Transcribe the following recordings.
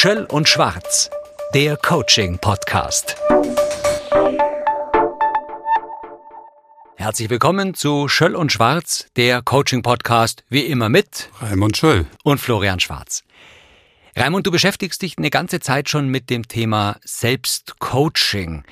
Schöll und Schwarz, der Coaching-Podcast. Herzlich willkommen zu Schöll und Schwarz, der Coaching-Podcast, wie immer mit Raimund Schöll und Florian Schwarz. Raimund, du beschäftigst dich eine ganze Zeit schon mit dem Thema Selbstcoaching.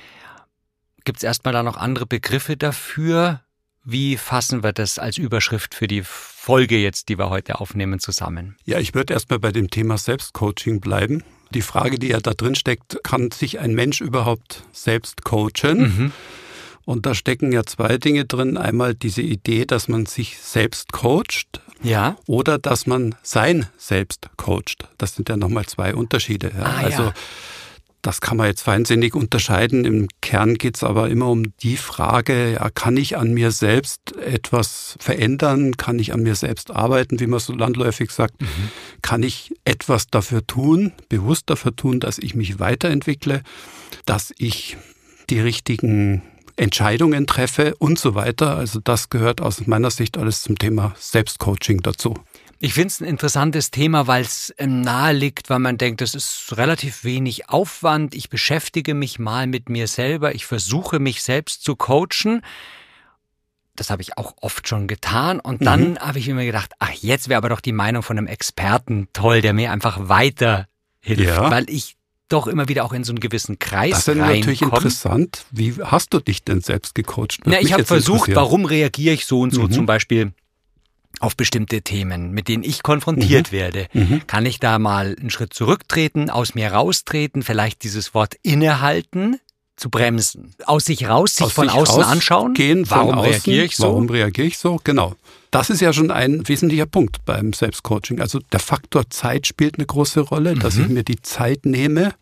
Gibt es erstmal da noch andere Begriffe dafür? Wie fassen wir das als Überschrift für die Folge jetzt, die wir heute aufnehmen, zusammen? Ja, ich würde erstmal bei dem Thema Selbstcoaching bleiben. Die Frage, die ja da drin steckt, kann sich ein Mensch überhaupt selbst coachen? Mhm. Und da stecken ja zwei Dinge drin. Einmal diese Idee, dass man sich selbst coacht. Ja. Oder dass man sein Selbst coacht. Das sind ja nochmal zwei Unterschiede. Ja. Ah, also ja. Das kann man jetzt feinsinnig unterscheiden. Im Kern geht es aber immer um die Frage, ja, kann ich an mir selbst etwas verändern? Kann ich an mir selbst arbeiten, wie man so landläufig sagt? Mhm. Kann ich etwas dafür tun, bewusst dafür tun, dass ich mich weiterentwickle, dass ich die richtigen Entscheidungen treffe und so weiter. Also das gehört aus meiner Sicht alles zum Thema Selbstcoaching dazu. Ich finde es ein interessantes Thema, weil es ähm, nahe liegt, weil man denkt, das ist relativ wenig Aufwand. Ich beschäftige mich mal mit mir selber. Ich versuche mich selbst zu coachen. Das habe ich auch oft schon getan. Und dann mhm. habe ich mir gedacht, ach, jetzt wäre aber doch die Meinung von einem Experten toll, der mir einfach weiterhilft, ja. weil ich doch immer wieder auch in so einen gewissen Kreis Das ist natürlich interessant. Wie hast du dich denn selbst gecoacht? Na, ich habe versucht, warum reagiere ich so und so mhm. zum Beispiel auf bestimmte Themen, mit denen ich konfrontiert mhm. werde. Mhm. Kann ich da mal einen Schritt zurücktreten, aus mir raustreten, vielleicht dieses Wort innehalten, zu bremsen, aus sich raus, sich aus von sich außen anschauen. Gehen, warum außen, reagiere ich so? Warum reagiere ich so? Genau. Das ist ja schon ein wesentlicher Punkt beim Selbstcoaching. Also der Faktor Zeit spielt eine große Rolle, mhm. dass ich mir die Zeit nehme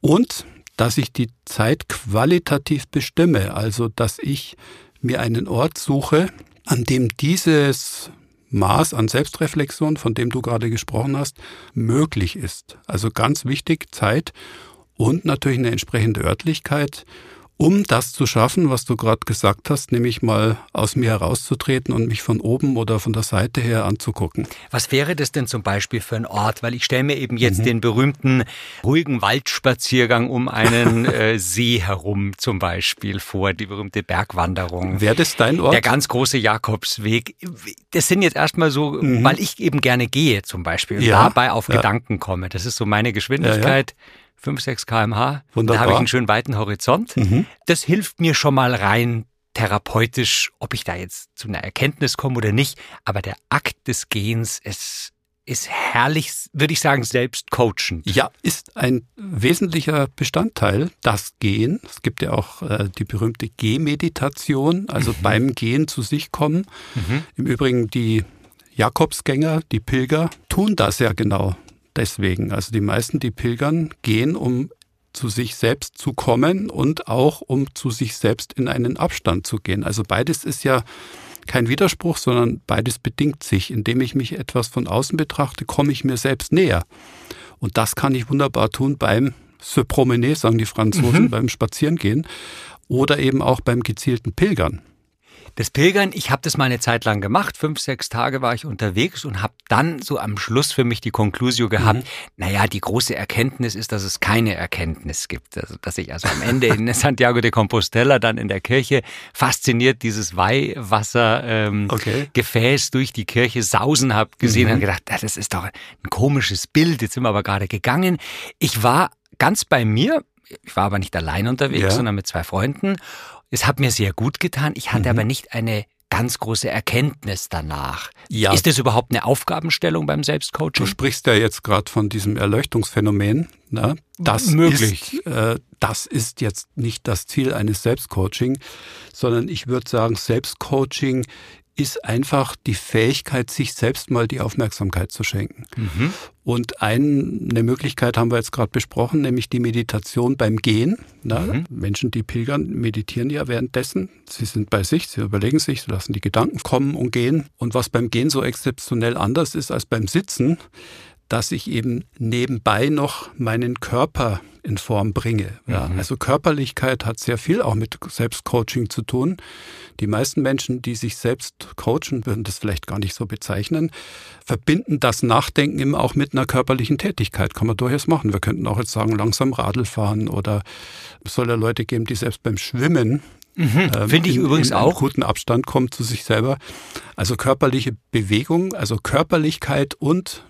und dass ich die Zeit qualitativ bestimme. Also dass ich mir einen Ort suche, an dem dieses Maß an Selbstreflexion, von dem du gerade gesprochen hast, möglich ist. Also ganz wichtig, Zeit und natürlich eine entsprechende Örtlichkeit um das zu schaffen, was du gerade gesagt hast, nämlich mal aus mir herauszutreten und mich von oben oder von der Seite her anzugucken. Was wäre das denn zum Beispiel für ein Ort? Weil ich stelle mir eben jetzt mhm. den berühmten ruhigen Waldspaziergang um einen äh, See herum zum Beispiel vor, die berühmte Bergwanderung. Wäre das dein Ort? Der ganz große Jakobsweg. Das sind jetzt erstmal so, mhm. weil ich eben gerne gehe zum Beispiel und ja. dabei auf ja. Gedanken komme. Das ist so meine Geschwindigkeit. Ja, 5, 6 kmh. Wunderbar. Da habe ich einen schönen weiten Horizont. Mhm. Das hilft mir schon mal rein therapeutisch, ob ich da jetzt zu einer Erkenntnis komme oder nicht. Aber der Akt des Gehens ist, ist herrlich, würde ich sagen, selbst coachend. Ja, ist ein wesentlicher Bestandteil, das Gehen. Es gibt ja auch äh, die berühmte Gehmeditation, also mhm. beim Gehen zu sich kommen. Mhm. Im Übrigen die Jakobsgänger, die Pilger, tun das ja genau deswegen. Also die meisten, die pilgern, gehen, um zu sich selbst zu kommen und auch um zu sich selbst in einen Abstand zu gehen. Also beides ist ja kein Widerspruch, sondern beides bedingt sich. Indem ich mich etwas von außen betrachte, komme ich mir selbst näher. Und das kann ich wunderbar tun beim Se promener, sagen die Franzosen, mhm. beim Spazierengehen oder eben auch beim gezielten Pilgern. Das Pilgern, ich habe das mal eine Zeit lang gemacht. Fünf, sechs Tage war ich unterwegs und habe dann so am Schluss für mich die Konklusio gehabt, mhm. naja, die große Erkenntnis ist, dass es keine Erkenntnis gibt. Also, dass ich also am Ende in Santiago de Compostela dann in der Kirche fasziniert dieses Weihwasser-Gefäß ähm, okay. durch die Kirche sausen habe gesehen mhm. und gedacht, das ist doch ein komisches Bild. Jetzt sind wir aber gerade gegangen. Ich war ganz bei mir. Ich war aber nicht allein unterwegs, ja. sondern mit zwei Freunden. Es hat mir sehr gut getan. Ich hatte mhm. aber nicht eine ganz große Erkenntnis danach. Ja. Ist das überhaupt eine Aufgabenstellung beim Selbstcoaching? Du sprichst ja jetzt gerade von diesem Erleuchtungsphänomen. Ne? Das Möglich. Ist, äh, das ist jetzt nicht das Ziel eines Selbstcoaching, sondern ich würde sagen, Selbstcoaching ist einfach die Fähigkeit, sich selbst mal die Aufmerksamkeit zu schenken. Mhm. Und eine Möglichkeit haben wir jetzt gerade besprochen, nämlich die Meditation beim Gehen. Na, mhm. Menschen, die pilgern, meditieren ja währenddessen. Sie sind bei sich, sie überlegen sich, sie lassen die Gedanken kommen und gehen. Und was beim Gehen so exzeptionell anders ist als beim Sitzen, dass ich eben nebenbei noch meinen Körper in Form bringe. Ja, mhm. Also Körperlichkeit hat sehr viel auch mit Selbstcoaching zu tun. Die meisten Menschen, die sich selbst coachen, würden das vielleicht gar nicht so bezeichnen, verbinden das Nachdenken immer auch mit einer körperlichen Tätigkeit. Kann man durchaus machen. Wir könnten auch jetzt sagen, langsam Radl fahren oder es soll ja Leute geben, die selbst beim Schwimmen Mhm, ähm, Finde ich in, übrigens in auch. guten Abstand kommen zu sich selber. Also körperliche Bewegung, also Körperlichkeit und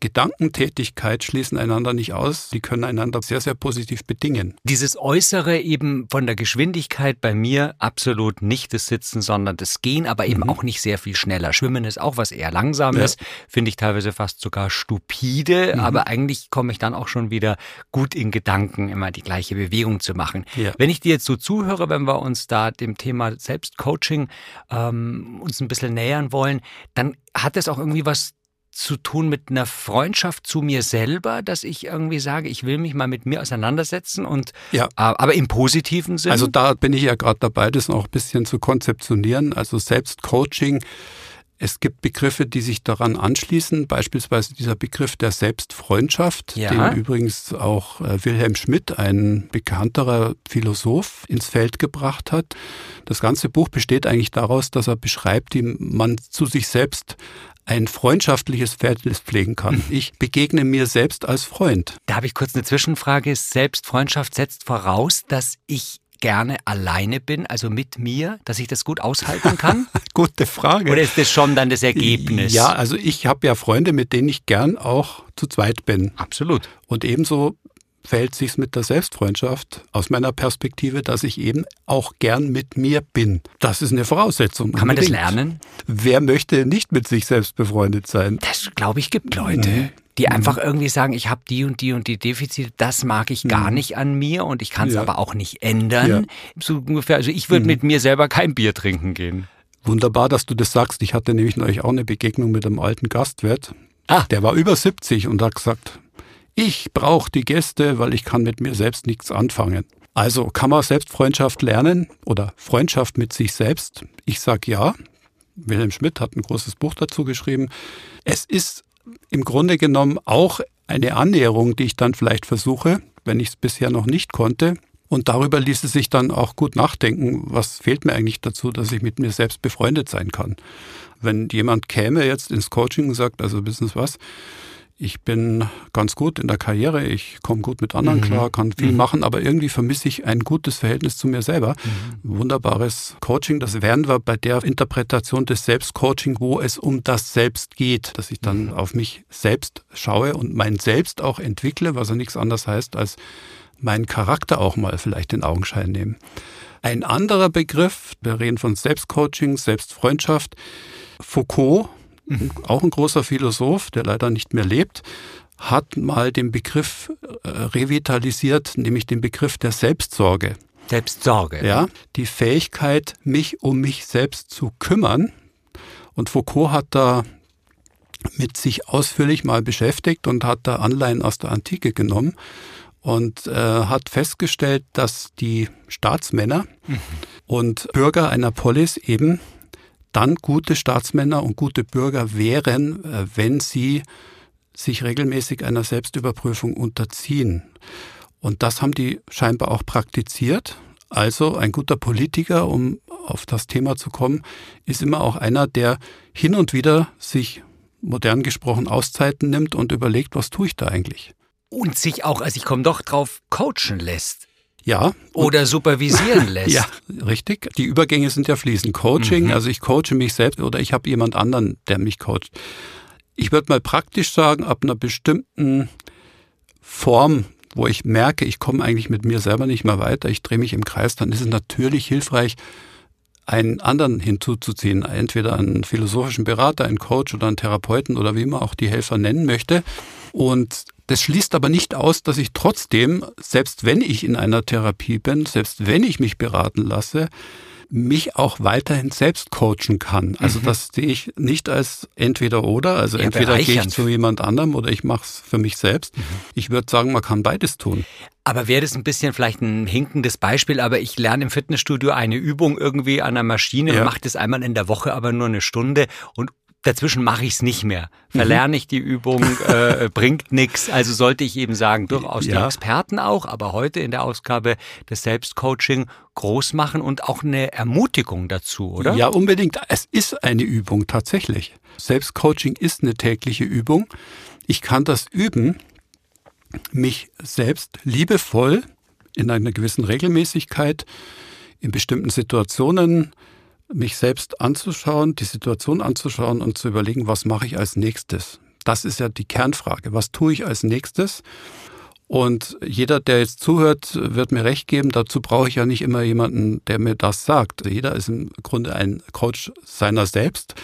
Gedankentätigkeit schließen einander nicht aus. Sie können einander sehr, sehr positiv bedingen. Dieses Äußere eben von der Geschwindigkeit bei mir absolut nicht das Sitzen, sondern das Gehen, aber eben mhm. auch nicht sehr viel schneller. Schwimmen ist auch was eher Langsames, ja. finde ich teilweise fast sogar stupide, mhm. aber eigentlich komme ich dann auch schon wieder gut in Gedanken, immer die gleiche Bewegung zu machen. Ja. Wenn ich dir jetzt so zuhöre, wenn wir uns da dem Thema Selbstcoaching ähm, uns ein bisschen nähern wollen, dann hat es auch irgendwie was zu tun mit einer Freundschaft zu mir selber, dass ich irgendwie sage, ich will mich mal mit mir auseinandersetzen und ja. aber im positiven Sinne. Also da bin ich ja gerade dabei, das noch ein bisschen zu konzeptionieren. Also Selbstcoaching. Es gibt Begriffe, die sich daran anschließen, beispielsweise dieser Begriff der Selbstfreundschaft, ja. den übrigens auch äh, Wilhelm Schmidt, ein bekannterer Philosoph, ins Feld gebracht hat. Das ganze Buch besteht eigentlich daraus, dass er beschreibt, wie man zu sich selbst ein freundschaftliches Verhältnis pflegen kann. Mhm. Ich begegne mir selbst als Freund. Da habe ich kurz eine Zwischenfrage. Selbstfreundschaft setzt voraus, dass ich gerne alleine bin, also mit mir, dass ich das gut aushalten kann? Gute Frage. Oder ist das schon dann das Ergebnis? Ja, also ich habe ja Freunde, mit denen ich gern auch zu zweit bin. Absolut. Und ebenso verhält sich's mit der Selbstfreundschaft aus meiner Perspektive, dass ich eben auch gern mit mir bin. Das ist eine Voraussetzung. Kann man das lernen? Wer möchte nicht mit sich selbst befreundet sein? Das glaube ich gibt Leute. Nee die mhm. einfach irgendwie sagen, ich habe die und die und die Defizite, das mag ich gar mhm. nicht an mir und ich kann es ja. aber auch nicht ändern. Ja. So ungefähr, also ich würde mhm. mit mir selber kein Bier trinken gehen. Wunderbar, dass du das sagst. Ich hatte nämlich neulich auch eine Begegnung mit einem alten Gastwirt. Ah. Der war über 70 und hat gesagt, ich brauche die Gäste, weil ich kann mit mir selbst nichts anfangen. Also kann man Selbstfreundschaft lernen oder Freundschaft mit sich selbst? Ich sage ja. Wilhelm Schmidt hat ein großes Buch dazu geschrieben. Es ist im Grunde genommen auch eine Annäherung, die ich dann vielleicht versuche, wenn ich es bisher noch nicht konnte. Und darüber ließe sich dann auch gut nachdenken, was fehlt mir eigentlich dazu, dass ich mit mir selbst befreundet sein kann. Wenn jemand käme jetzt ins Coaching und sagt, also wissen Sie was, ich bin ganz gut in der Karriere, ich komme gut mit anderen mhm. klar, kann viel mhm. machen, aber irgendwie vermisse ich ein gutes Verhältnis zu mir selber. Mhm. Wunderbares Coaching, das werden wir bei der Interpretation des Selbstcoaching, wo es um das Selbst geht, dass ich dann mhm. auf mich selbst schaue und mein Selbst auch entwickle, was ja nichts anderes heißt, als meinen Charakter auch mal vielleicht in Augenschein nehmen. Ein anderer Begriff, wir reden von Selbstcoaching, Selbstfreundschaft, Foucault auch ein großer Philosoph, der leider nicht mehr lebt, hat mal den Begriff äh, revitalisiert, nämlich den Begriff der Selbstsorge. Selbstsorge. Ja, die Fähigkeit, mich um mich selbst zu kümmern. Und Foucault hat da mit sich ausführlich mal beschäftigt und hat da Anleihen aus der Antike genommen und äh, hat festgestellt, dass die Staatsmänner mhm. und Bürger einer Polis eben dann gute Staatsmänner und gute Bürger wären, äh, wenn sie sich regelmäßig einer Selbstüberprüfung unterziehen. Und das haben die scheinbar auch praktiziert. Also ein guter Politiker, um auf das Thema zu kommen, ist immer auch einer, der hin und wieder sich modern gesprochen Auszeiten nimmt und überlegt, was tue ich da eigentlich. Und sich auch, also ich komme doch drauf, coachen lässt. Ja. Oder supervisieren lässt. ja, richtig. Die Übergänge sind ja fließend. Coaching, mhm. also ich coache mich selbst oder ich habe jemand anderen, der mich coacht. Ich würde mal praktisch sagen, ab einer bestimmten Form, wo ich merke, ich komme eigentlich mit mir selber nicht mehr weiter, ich drehe mich im Kreis, dann ist es natürlich hilfreich, einen anderen hinzuzuziehen, entweder einen philosophischen Berater, einen Coach oder einen Therapeuten oder wie man auch die Helfer nennen möchte. Und das schließt aber nicht aus, dass ich trotzdem, selbst wenn ich in einer Therapie bin, selbst wenn ich mich beraten lasse, mich auch weiterhin selbst coachen kann. Also mhm. das sehe ich nicht als entweder oder. Also ja, entweder gehe ich zu jemand anderem oder ich mache es für mich selbst. Mhm. Ich würde sagen, man kann beides tun. Aber wäre das ein bisschen vielleicht ein hinkendes Beispiel, aber ich lerne im Fitnessstudio eine Übung irgendwie an einer Maschine ja. und mache das einmal in der Woche, aber nur eine Stunde und dazwischen mache ich es nicht mehr. Verlerne ich die Übung, äh, bringt nichts. Also sollte ich eben sagen, durchaus ja. die Experten auch, aber heute in der Ausgabe des Selbstcoaching groß machen und auch eine Ermutigung dazu, oder? Ja, unbedingt. Es ist eine Übung tatsächlich. Selbstcoaching ist eine tägliche Übung. Ich kann das üben, mich selbst liebevoll in einer gewissen Regelmäßigkeit in bestimmten Situationen mich selbst anzuschauen, die Situation anzuschauen und zu überlegen, was mache ich als nächstes. Das ist ja die Kernfrage. Was tue ich als nächstes? Und jeder, der jetzt zuhört, wird mir recht geben. Dazu brauche ich ja nicht immer jemanden, der mir das sagt. Jeder ist im Grunde ein Coach seiner selbst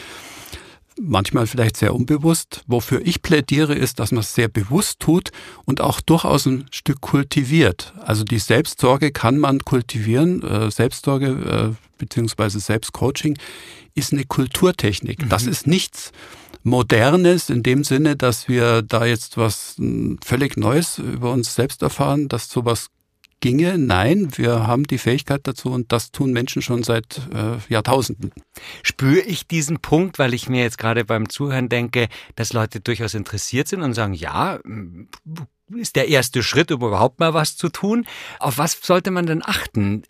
manchmal vielleicht sehr unbewusst. Wofür ich plädiere, ist, dass man es sehr bewusst tut und auch durchaus ein Stück kultiviert. Also die Selbstsorge kann man kultivieren. Äh, Selbstsorge äh, beziehungsweise Selbstcoaching ist eine Kulturtechnik. Mhm. Das ist nichts Modernes in dem Sinne, dass wir da jetzt was hm, völlig Neues über uns selbst erfahren, dass sowas ginge. Nein, wir haben die Fähigkeit dazu und das tun Menschen schon seit äh, Jahrtausenden. Spüre ich diesen Punkt, weil ich mir jetzt gerade beim Zuhören denke, dass Leute durchaus interessiert sind und sagen, ja, ist der erste Schritt, um überhaupt mal was zu tun. Auf was sollte man denn achten?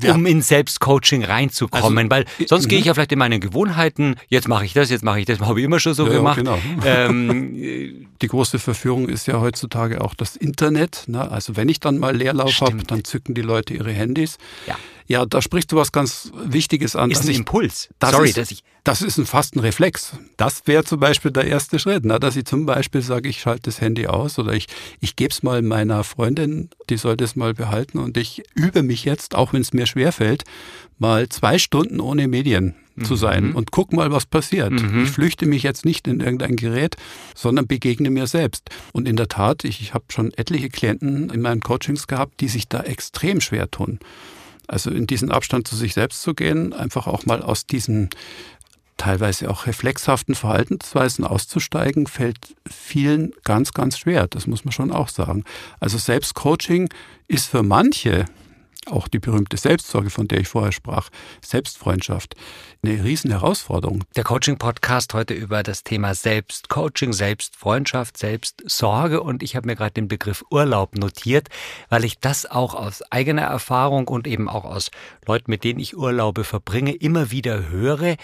Ja. um in Selbstcoaching reinzukommen. Also, Weil sonst gehe ich mhm. ja vielleicht in meine Gewohnheiten, jetzt mache ich das, jetzt mache ich das, habe ich immer schon so ja, gemacht. Genau. Ähm, die große Verführung ist ja heutzutage auch das Internet. Ne? Also wenn ich dann mal Leerlauf habe, dann zücken die Leute ihre Handys. Ja. Ja, da sprichst du was ganz Wichtiges an. Ist ein ich, Impuls. Das Sorry, ist, dass ich. Das ist ein fast ein Reflex. Das wäre zum Beispiel der erste Schritt, ne? dass ich zum Beispiel sage, ich schalte das Handy aus oder ich, ich gebe es mal meiner Freundin, die soll das mal behalten und ich übe mich jetzt, auch wenn es mir schwerfällt, mal zwei Stunden ohne Medien zu sein mhm. und guck mal, was passiert. Mhm. Ich flüchte mich jetzt nicht in irgendein Gerät, sondern begegne mir selbst. Und in der Tat, ich, ich habe schon etliche Klienten in meinen Coachings gehabt, die sich da extrem schwer tun. Also in diesen Abstand zu sich selbst zu gehen, einfach auch mal aus diesen teilweise auch reflexhaften Verhaltensweisen auszusteigen, fällt vielen ganz, ganz schwer. Das muss man schon auch sagen. Also Selbstcoaching ist für manche auch die berühmte Selbstsorge, von der ich vorher sprach, Selbstfreundschaft, eine riesen Herausforderung. Der Coaching-Podcast heute über das Thema Selbstcoaching, Selbstfreundschaft, Selbstsorge und ich habe mir gerade den Begriff Urlaub notiert, weil ich das auch aus eigener Erfahrung und eben auch aus Leuten, mit denen ich Urlaube verbringe, immer wieder höre.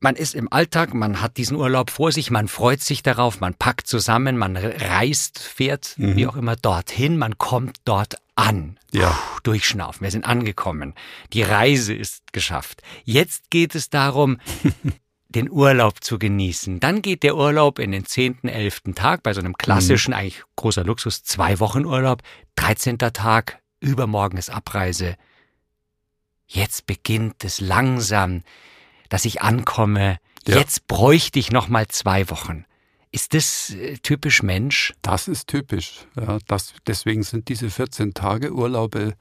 Man ist im Alltag, man hat diesen Urlaub vor sich, man freut sich darauf, man packt zusammen, man reist, fährt, mhm. wie auch immer, dorthin, man kommt dort an. Ja. Puh, durchschnaufen, wir sind angekommen. Die Reise ist geschafft. Jetzt geht es darum, den Urlaub zu genießen. Dann geht der Urlaub in den zehnten, elften Tag, bei so einem klassischen, mhm. eigentlich großer Luxus, zwei Wochen Urlaub, 13. Tag, übermorgen ist Abreise. Jetzt beginnt es langsam, dass ich ankomme. Ja. Jetzt bräuchte ich noch mal zwei Wochen. Ist das äh, typisch Mensch? Das ist typisch. Ja, das, deswegen sind diese 14 Tage Urlaube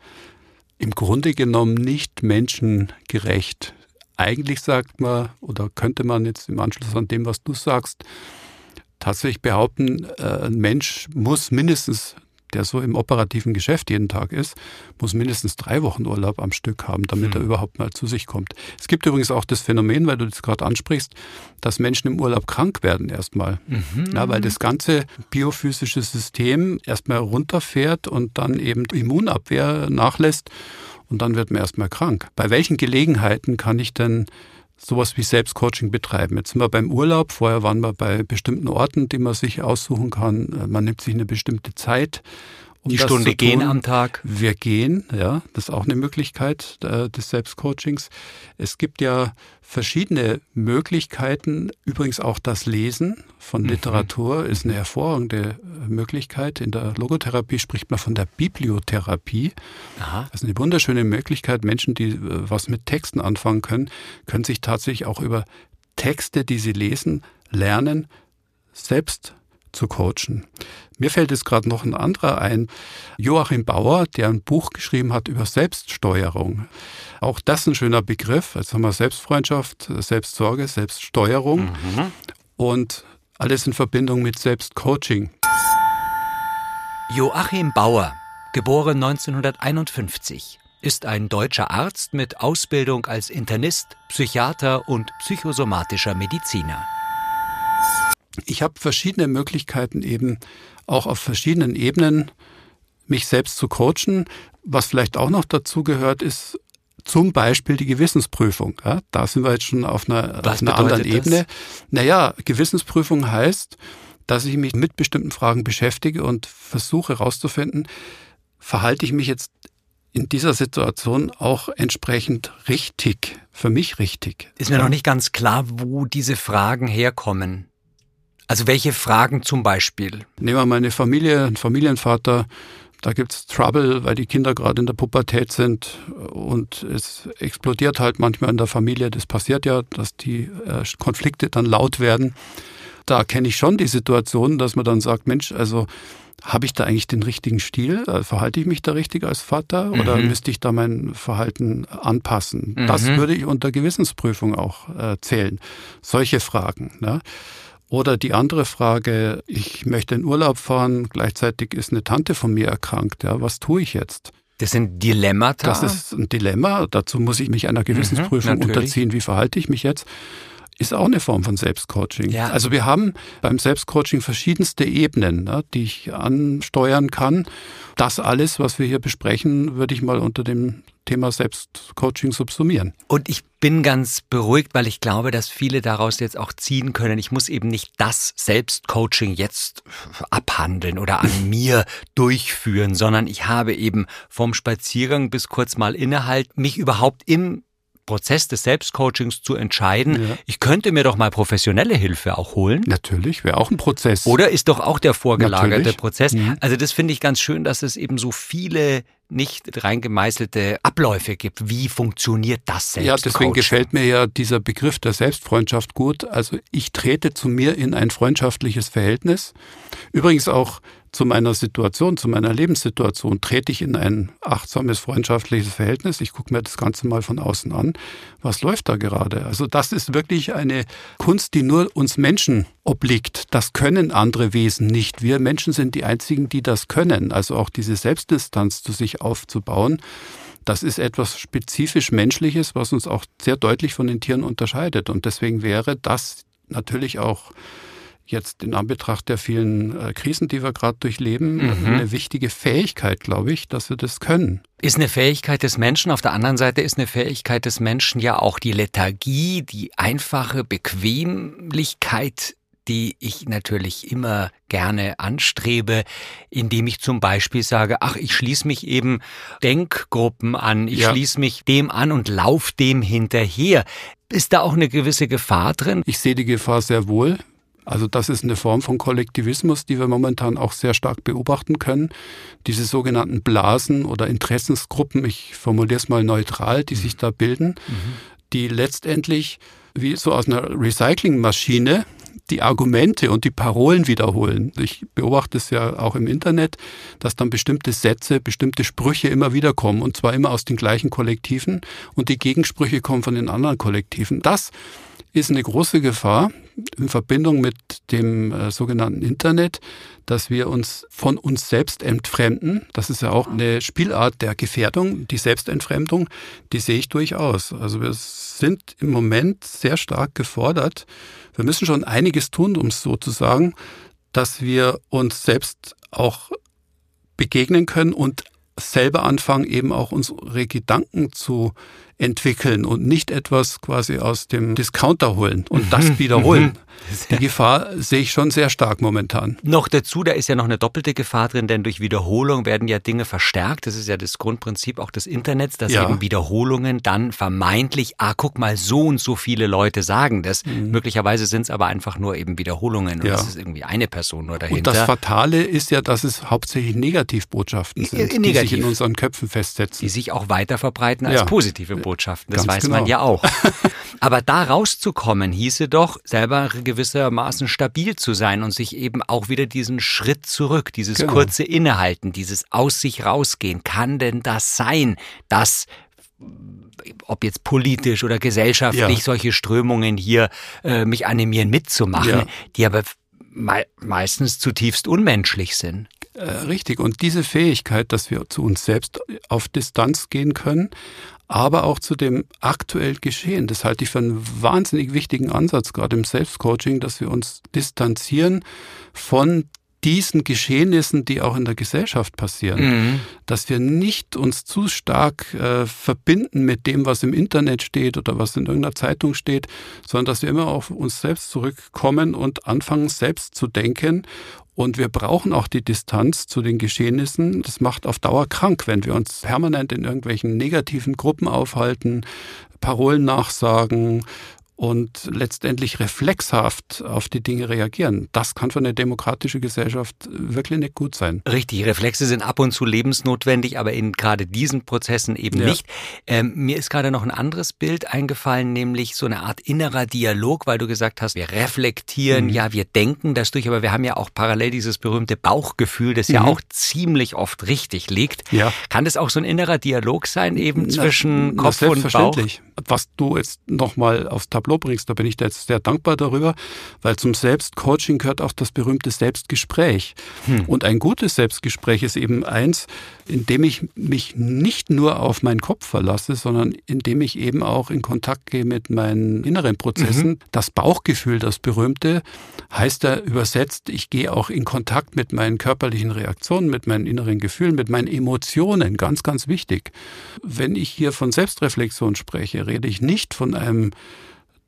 im Grunde genommen nicht menschengerecht. Eigentlich sagt man, oder könnte man jetzt im Anschluss an dem, was du sagst, tatsächlich behaupten, äh, ein Mensch muss mindestens der so im operativen Geschäft jeden Tag ist, muss mindestens drei Wochen Urlaub am Stück haben, damit hm. er überhaupt mal zu sich kommt. Es gibt übrigens auch das Phänomen, weil du das gerade ansprichst, dass Menschen im Urlaub krank werden erstmal. Mhm. Ja, weil das ganze biophysische System erstmal runterfährt und dann eben die Immunabwehr nachlässt und dann wird man erstmal krank. Bei welchen Gelegenheiten kann ich denn sowas wie Selbstcoaching betreiben. Jetzt sind wir beim Urlaub, vorher waren wir bei bestimmten Orten, die man sich aussuchen kann. Man nimmt sich eine bestimmte Zeit um die Stunde gehen am Tag? Wir gehen, ja, das ist auch eine Möglichkeit äh, des Selbstcoachings. Es gibt ja verschiedene Möglichkeiten, übrigens auch das Lesen von mhm. Literatur ist eine hervorragende äh, Möglichkeit. In der Logotherapie spricht man von der Bibliotherapie. Aha. Das ist eine wunderschöne Möglichkeit. Menschen, die äh, was mit Texten anfangen können, können sich tatsächlich auch über Texte, die sie lesen, lernen, selbst zu coachen. Mir fällt jetzt gerade noch ein anderer ein, Joachim Bauer, der ein Buch geschrieben hat über Selbststeuerung. Auch das ist ein schöner Begriff. Jetzt haben wir Selbstfreundschaft, Selbstsorge, Selbststeuerung mhm. und alles in Verbindung mit Selbstcoaching. Joachim Bauer, geboren 1951, ist ein deutscher Arzt mit Ausbildung als Internist, Psychiater und psychosomatischer Mediziner. Ich habe verschiedene Möglichkeiten eben auch auf verschiedenen Ebenen mich selbst zu coachen. Was vielleicht auch noch dazu gehört, ist zum Beispiel die Gewissensprüfung. Ja, da sind wir jetzt schon auf einer, auf einer anderen das? Ebene. Naja, Gewissensprüfung heißt, dass ich mich mit bestimmten Fragen beschäftige und versuche herauszufinden, verhalte ich mich jetzt in dieser Situation auch entsprechend richtig, für mich richtig. Ist mir noch nicht ganz klar, wo diese Fragen herkommen. Also welche Fragen zum Beispiel? Nehmen wir meine Familie, einen Familienvater, da gibt's Trouble, weil die Kinder gerade in der Pubertät sind und es explodiert halt manchmal in der Familie. Das passiert ja, dass die äh, Konflikte dann laut werden. Da kenne ich schon die Situation, dass man dann sagt, Mensch, also habe ich da eigentlich den richtigen Stil? Äh, verhalte ich mich da richtig als Vater oder mhm. müsste ich da mein Verhalten anpassen? Mhm. Das würde ich unter Gewissensprüfung auch äh, zählen. Solche Fragen. Ne? Oder die andere Frage, ich möchte in Urlaub fahren, gleichzeitig ist eine Tante von mir erkrankt. Ja, was tue ich jetzt? Das sind Dilemmata. Das ist ein Dilemma. Dazu muss ich mich einer Gewissensprüfung mhm, unterziehen. Wie verhalte ich mich jetzt? Ist auch eine Form von Selbstcoaching. Ja. Also wir haben beim Selbstcoaching verschiedenste Ebenen, ne, die ich ansteuern kann. Das alles, was wir hier besprechen, würde ich mal unter dem Thema Selbstcoaching subsumieren. Und ich bin ganz beruhigt, weil ich glaube, dass viele daraus jetzt auch ziehen können. Ich muss eben nicht das Selbstcoaching jetzt abhandeln oder an mir durchführen, sondern ich habe eben vom Spaziergang bis kurz mal innehalten, mich überhaupt im Prozess des Selbstcoachings zu entscheiden, ja. ich könnte mir doch mal professionelle Hilfe auch holen. Natürlich, wäre auch ein Prozess. Oder ist doch auch der vorgelagerte Natürlich. Prozess. Mhm. Also das finde ich ganz schön, dass es eben so viele nicht reingemeißelte Abläufe gibt. Wie funktioniert das selbst? Ja, deswegen gefällt mir ja dieser Begriff der Selbstfreundschaft gut. Also ich trete zu mir in ein freundschaftliches Verhältnis. Übrigens auch zu meiner Situation, zu meiner Lebenssituation, trete ich in ein achtsames, freundschaftliches Verhältnis. Ich gucke mir das Ganze mal von außen an. Was läuft da gerade? Also das ist wirklich eine Kunst, die nur uns Menschen obliegt. Das können andere Wesen nicht. Wir Menschen sind die einzigen, die das können. Also auch diese Selbstdistanz zu sich aufzubauen. Das ist etwas spezifisch Menschliches, was uns auch sehr deutlich von den Tieren unterscheidet. Und deswegen wäre das natürlich auch jetzt in Anbetracht der vielen äh, Krisen, die wir gerade durchleben, mhm. eine wichtige Fähigkeit, glaube ich, dass wir das können. Ist eine Fähigkeit des Menschen. Auf der anderen Seite ist eine Fähigkeit des Menschen ja auch die Lethargie, die einfache Bequemlichkeit, die ich natürlich immer gerne anstrebe, indem ich zum Beispiel sage, ach, ich schließe mich eben Denkgruppen an, ich ja. schließe mich dem an und lauf dem hinterher. Ist da auch eine gewisse Gefahr drin? Ich sehe die Gefahr sehr wohl. Also das ist eine Form von Kollektivismus, die wir momentan auch sehr stark beobachten können. Diese sogenannten Blasen oder Interessensgruppen, ich formuliere es mal neutral, die mhm. sich da bilden, mhm. die letztendlich wie so aus einer Recyclingmaschine die Argumente und die Parolen wiederholen. Ich beobachte es ja auch im Internet, dass dann bestimmte Sätze, bestimmte Sprüche immer wieder kommen und zwar immer aus den gleichen Kollektiven und die Gegensprüche kommen von den anderen Kollektiven. Das ist eine große Gefahr in Verbindung mit dem äh, sogenannten Internet, dass wir uns von uns selbst entfremden. Das ist ja auch eine Spielart der Gefährdung, die Selbstentfremdung, die sehe ich durchaus. Also wir sind im Moment sehr stark gefordert. Wir müssen schon einiges tun, um es so zu sagen, dass wir uns selbst auch begegnen können und selber anfangen, eben auch unsere Gedanken zu entwickeln und nicht etwas quasi aus dem Discounter holen und das mhm. wiederholen. Mhm. Die Gefahr sehe ich schon sehr stark momentan. Noch dazu, da ist ja noch eine doppelte Gefahr drin, denn durch Wiederholung werden ja Dinge verstärkt. Das ist ja das Grundprinzip auch des Internets, dass ja. eben Wiederholungen dann vermeintlich, ah, guck mal, so und so viele Leute sagen das. Mhm. Möglicherweise sind es aber einfach nur eben Wiederholungen und ja. es ist irgendwie eine Person nur dahinter. Und das Fatale ist ja, dass es hauptsächlich Negativbotschaften sind, Negativ. die sich in unseren Köpfen festsetzen. Die sich auch weiter verbreiten als ja. positive Botschaften. Das Ganz weiß genau. man ja auch. aber da rauszukommen, hieße doch, selber gewissermaßen stabil zu sein und sich eben auch wieder diesen Schritt zurück, dieses genau. kurze Innehalten, dieses aus sich rausgehen. Kann denn das sein, dass ob jetzt politisch oder gesellschaftlich ja. solche Strömungen hier äh, mich animieren mitzumachen, ja. die aber me meistens zutiefst unmenschlich sind. Äh, richtig. Und diese Fähigkeit, dass wir zu uns selbst auf Distanz gehen können, aber auch zu dem aktuell Geschehen. Das halte ich für einen wahnsinnig wichtigen Ansatz, gerade im Selbstcoaching, dass wir uns distanzieren von diesen Geschehnissen, die auch in der Gesellschaft passieren, mhm. dass wir nicht uns zu stark äh, verbinden mit dem, was im Internet steht oder was in irgendeiner Zeitung steht, sondern dass wir immer auf uns selbst zurückkommen und anfangen, selbst zu denken. Und wir brauchen auch die Distanz zu den Geschehnissen. Das macht auf Dauer krank, wenn wir uns permanent in irgendwelchen negativen Gruppen aufhalten, Parolen nachsagen und letztendlich reflexhaft auf die Dinge reagieren. Das kann für eine demokratische Gesellschaft wirklich nicht gut sein. Richtig, Reflexe sind ab und zu lebensnotwendig, aber in gerade diesen Prozessen eben ja. nicht. Ähm, mir ist gerade noch ein anderes Bild eingefallen, nämlich so eine Art innerer Dialog, weil du gesagt hast, wir reflektieren, mhm. ja, wir denken das durch, aber wir haben ja auch parallel dieses berühmte Bauchgefühl, das mhm. ja auch ziemlich oft richtig liegt. Ja. Kann das auch so ein innerer Dialog sein, eben zwischen na, Kopf na, und Bauch? Was du jetzt nochmal aufs Tableau bringst. Da bin ich jetzt sehr dankbar darüber, weil zum Selbstcoaching gehört auch das berühmte Selbstgespräch. Hm. Und ein gutes Selbstgespräch ist eben eins, in dem ich mich nicht nur auf meinen Kopf verlasse, sondern in dem ich eben auch in Kontakt gehe mit meinen inneren Prozessen. Mhm. Das Bauchgefühl, das berühmte, heißt da übersetzt, ich gehe auch in Kontakt mit meinen körperlichen Reaktionen, mit meinen inneren Gefühlen, mit meinen Emotionen. Ganz, ganz wichtig. Wenn ich hier von Selbstreflexion spreche, rede ich nicht von einem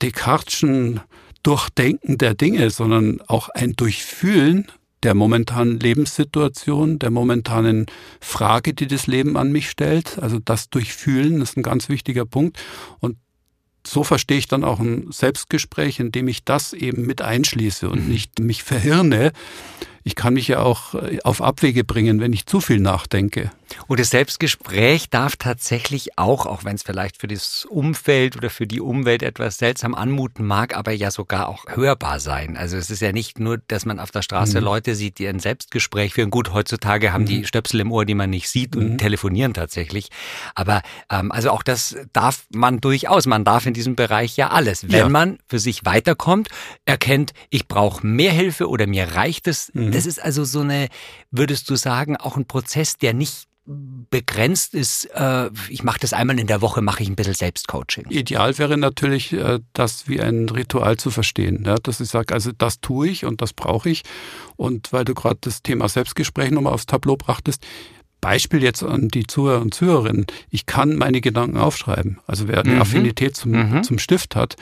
Descarteschen Durchdenken der Dinge, sondern auch ein Durchfühlen der momentanen Lebenssituation, der momentanen Frage, die das Leben an mich stellt. Also das Durchfühlen ist ein ganz wichtiger Punkt. Und so verstehe ich dann auch ein Selbstgespräch, in dem ich das eben mit einschließe und mhm. nicht mich verhirne. Ich kann mich ja auch auf Abwege bringen, wenn ich zu viel nachdenke. Und das Selbstgespräch darf tatsächlich auch, auch wenn es vielleicht für das Umfeld oder für die Umwelt etwas seltsam anmuten mag, aber ja sogar auch hörbar sein. Also es ist ja nicht nur, dass man auf der Straße mhm. Leute sieht, die ein Selbstgespräch führen. Gut, heutzutage haben mhm. die Stöpsel im Ohr, die man nicht sieht und mhm. telefonieren tatsächlich. Aber ähm, also auch das darf man durchaus. Man darf in diesem Bereich ja alles. Wenn ja. man für sich weiterkommt, erkennt, ich brauche mehr Hilfe oder mir reicht es. Das ist also so eine, würdest du sagen, auch ein Prozess, der nicht begrenzt ist, äh, ich mache das einmal in der Woche, mache ich ein bisschen Selbstcoaching. Ideal wäre natürlich, äh, das wie ein Ritual zu verstehen. Ja? Dass ich sage, also das tue ich und das brauche ich. Und weil du gerade das Thema Selbstgespräch nochmal aufs Tableau brachtest, Beispiel jetzt an die Zuhörer und Zuhörerinnen. Ich kann meine Gedanken aufschreiben. Also wer eine mhm. Affinität zum, mhm. zum Stift hat,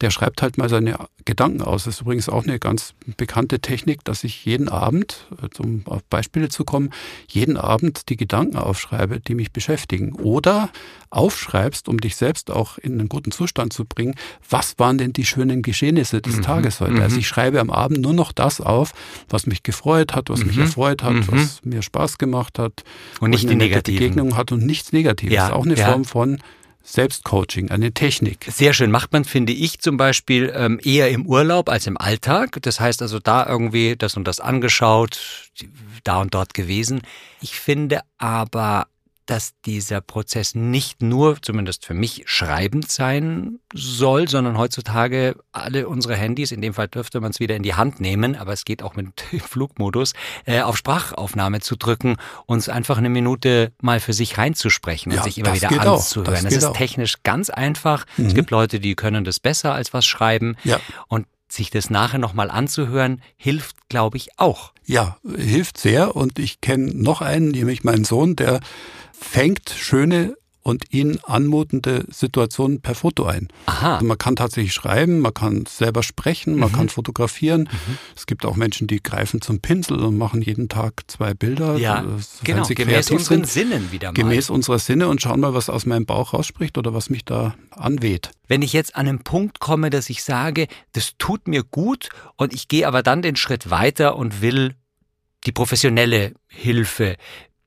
der schreibt halt mal seine Gedanken aus. Das ist übrigens auch eine ganz bekannte Technik, dass ich jeden Abend, um auf Beispiele zu kommen, jeden Abend die Gedanken aufschreibe, die mich beschäftigen. Oder aufschreibst, um dich selbst auch in einen guten Zustand zu bringen, was waren denn die schönen Geschehnisse des mhm. Tages heute? Also mhm. ich schreibe am Abend nur noch das auf, was mich gefreut hat, was mich mhm. erfreut hat, mhm. was mir Spaß gemacht hat, und nicht die negativen. Begegnung hat und nichts Negatives. Ja, auch eine ja. Form von Selbstcoaching, eine Technik. Sehr schön. Macht man, finde ich, zum Beispiel ähm, eher im Urlaub als im Alltag. Das heißt also da irgendwie das und das angeschaut, da und dort gewesen. Ich finde aber dass dieser Prozess nicht nur, zumindest für mich, schreibend sein soll, sondern heutzutage alle unsere Handys, in dem Fall dürfte man es wieder in die Hand nehmen, aber es geht auch mit Flugmodus, äh, auf Sprachaufnahme zu drücken, uns einfach eine Minute mal für sich reinzusprechen und ja, sich immer wieder anzuhören. Das, das ist auch. technisch ganz einfach. Mhm. Es gibt Leute, die können das besser als was schreiben. Ja. Und sich das nachher nochmal anzuhören, hilft, glaube ich, auch. Ja, hilft sehr. Und ich kenne noch einen, nämlich meinen Sohn, der fängt schöne und ihn anmutende Situationen per Foto ein. Aha. Also man kann tatsächlich schreiben, man kann selber sprechen, man mhm. kann fotografieren. Mhm. Es gibt auch Menschen, die greifen zum Pinsel und machen jeden Tag zwei Bilder. Ja, genau, gemäß unseren sind, Sinnen wieder mal. Gemäß unserer Sinne und schauen mal, was aus meinem Bauch rausspricht oder was mich da anweht. Wenn ich jetzt an einen Punkt komme, dass ich sage, das tut mir gut und ich gehe aber dann den Schritt weiter und will die professionelle Hilfe.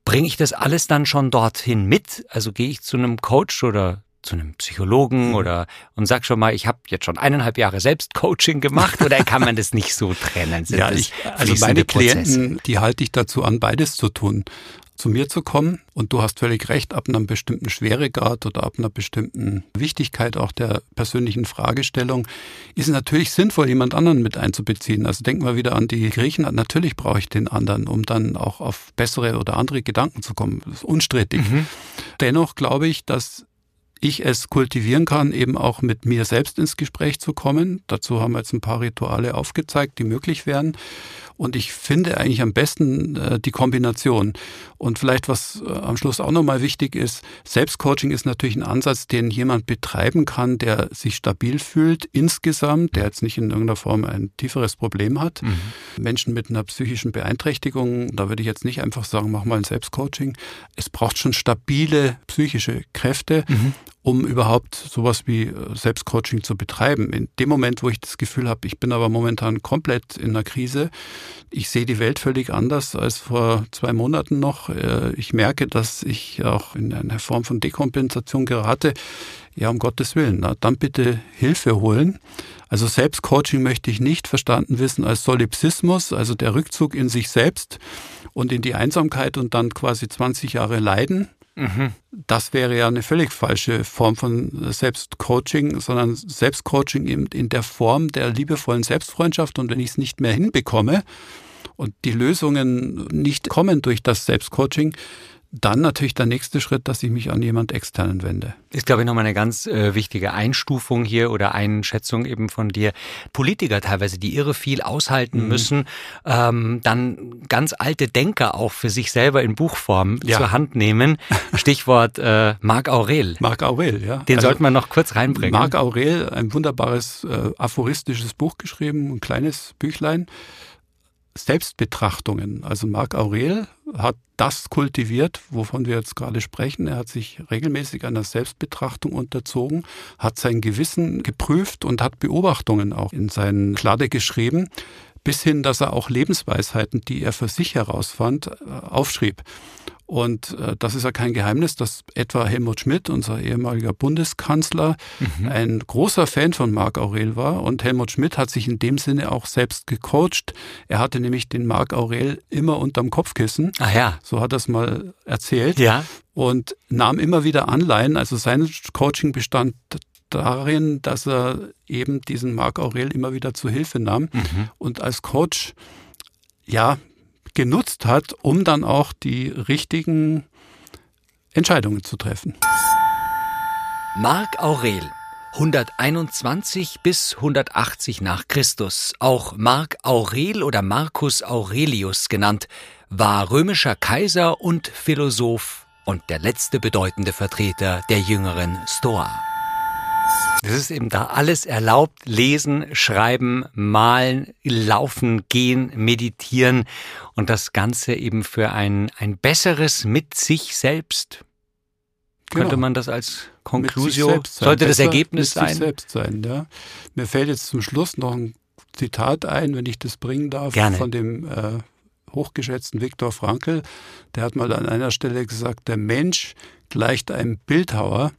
Bringe ich das alles dann schon dorthin mit? Also gehe ich zu einem Coach oder zu einem Psychologen mhm. oder und sag schon mal, ich habe jetzt schon eineinhalb Jahre Selbstcoaching gemacht oder kann man das nicht so trennen? Sind ja, ich, also meine Klienten, die halte ich dazu an, beides zu tun. Zu mir zu kommen. Und du hast völlig recht, ab einem bestimmten Schweregrad oder ab einer bestimmten Wichtigkeit auch der persönlichen Fragestellung ist es natürlich sinnvoll, jemand anderen mit einzubeziehen. Also denken wir wieder an die Griechen. Natürlich brauche ich den anderen, um dann auch auf bessere oder andere Gedanken zu kommen. Das ist unstrittig. Mhm. Dennoch glaube ich, dass ich es kultivieren kann, eben auch mit mir selbst ins Gespräch zu kommen. Dazu haben wir jetzt ein paar Rituale aufgezeigt, die möglich wären. Und ich finde eigentlich am besten äh, die Kombination. Und vielleicht, was äh, am Schluss auch nochmal wichtig ist, Selbstcoaching ist natürlich ein Ansatz, den jemand betreiben kann, der sich stabil fühlt insgesamt, der jetzt nicht in irgendeiner Form ein tieferes Problem hat. Mhm. Menschen mit einer psychischen Beeinträchtigung, da würde ich jetzt nicht einfach sagen, mach mal ein Selbstcoaching. Es braucht schon stabile psychische Kräfte. Mhm um überhaupt sowas wie äh, Selbstcoaching zu betreiben. In dem Moment, wo ich das Gefühl habe, ich bin aber momentan komplett in einer Krise, ich sehe die Welt völlig anders als vor zwei Monaten noch. Äh, ich merke, dass ich auch in eine Form von Dekompensation gerate. Ja, um Gottes Willen, na, dann bitte Hilfe holen. Also Selbstcoaching möchte ich nicht verstanden wissen als Solipsismus, also der Rückzug in sich selbst und in die Einsamkeit und dann quasi 20 Jahre Leiden Mhm. Das wäre ja eine völlig falsche Form von Selbstcoaching, sondern Selbstcoaching eben in der Form der liebevollen Selbstfreundschaft. Und wenn ich es nicht mehr hinbekomme und die Lösungen nicht kommen durch das Selbstcoaching, dann natürlich der nächste Schritt, dass ich mich an jemand externen wende. Ist, glaube ich, nochmal eine ganz äh, wichtige Einstufung hier oder Einschätzung eben von dir. Politiker teilweise, die irre viel aushalten mhm. müssen, ähm, dann ganz alte Denker auch für sich selber in Buchform ja. zur Hand nehmen. Stichwort äh, Marc Aurel. Marc Aurel, ja. Den also, sollte man noch kurz reinbringen. Marc Aurel, ein wunderbares äh, aphoristisches Buch geschrieben, ein kleines Büchlein. Selbstbetrachtungen. Also Marc Aurel hat das kultiviert, wovon wir jetzt gerade sprechen. Er hat sich regelmäßig einer Selbstbetrachtung unterzogen, hat sein Gewissen geprüft und hat Beobachtungen auch in seinen Kladde geschrieben, bis hin, dass er auch Lebensweisheiten, die er für sich herausfand, äh, aufschrieb. Und äh, das ist ja kein Geheimnis, dass etwa Helmut Schmidt, unser ehemaliger Bundeskanzler, mhm. ein großer Fan von Marc Aurel war. Und Helmut Schmidt hat sich in dem Sinne auch selbst gecoacht. Er hatte nämlich den Marc Aurel immer unterm Kopfkissen. Ah ja. So hat er es mal erzählt. Ja. Und nahm immer wieder Anleihen. Also sein Coaching bestand darin, dass er eben diesen Marc Aurel immer wieder zu Hilfe nahm mhm. und als Coach ja genutzt hat, um dann auch die richtigen Entscheidungen zu treffen. Marc Aurel 121 bis 180 nach Christus, auch Marc Aurel oder Marcus Aurelius genannt, war römischer Kaiser und Philosoph und der letzte bedeutende Vertreter der jüngeren Stoa. Das ist eben da alles erlaubt. Lesen, schreiben, malen, laufen, gehen, meditieren und das Ganze eben für ein, ein besseres mit sich selbst. Könnte genau. man das als Konklusion, sollte das Ergebnis mit sein? Sich selbst sein, ja. Mir fällt jetzt zum Schluss noch ein Zitat ein, wenn ich das bringen darf, Gerne. von dem äh, hochgeschätzten Viktor Frankl. Der hat mal an einer Stelle gesagt, der Mensch gleicht einem Bildhauer,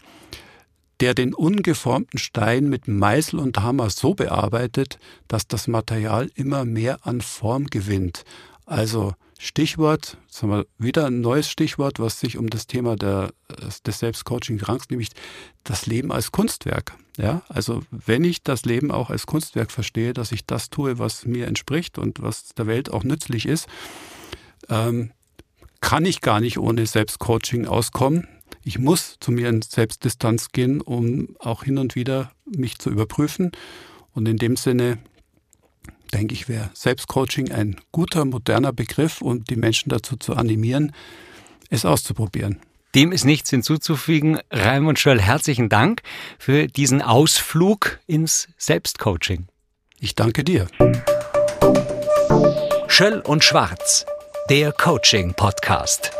der den ungeformten Stein mit Meißel und Hammer so bearbeitet, dass das Material immer mehr an Form gewinnt. Also Stichwort, sagen wir wieder ein neues Stichwort, was sich um das Thema der, des Selbstcoaching rankt, nämlich das Leben als Kunstwerk. Ja, also wenn ich das Leben auch als Kunstwerk verstehe, dass ich das tue, was mir entspricht und was der Welt auch nützlich ist, ähm, kann ich gar nicht ohne Selbstcoaching auskommen. Ich muss zu mir in Selbstdistanz gehen, um auch hin und wieder mich zu überprüfen. Und in dem Sinne denke ich, wäre Selbstcoaching ein guter, moderner Begriff, um die Menschen dazu zu animieren, es auszuprobieren. Dem ist nichts hinzuzufügen. Raimund Schöll, herzlichen Dank für diesen Ausflug ins Selbstcoaching. Ich danke dir. Schöll und Schwarz, der Coaching-Podcast.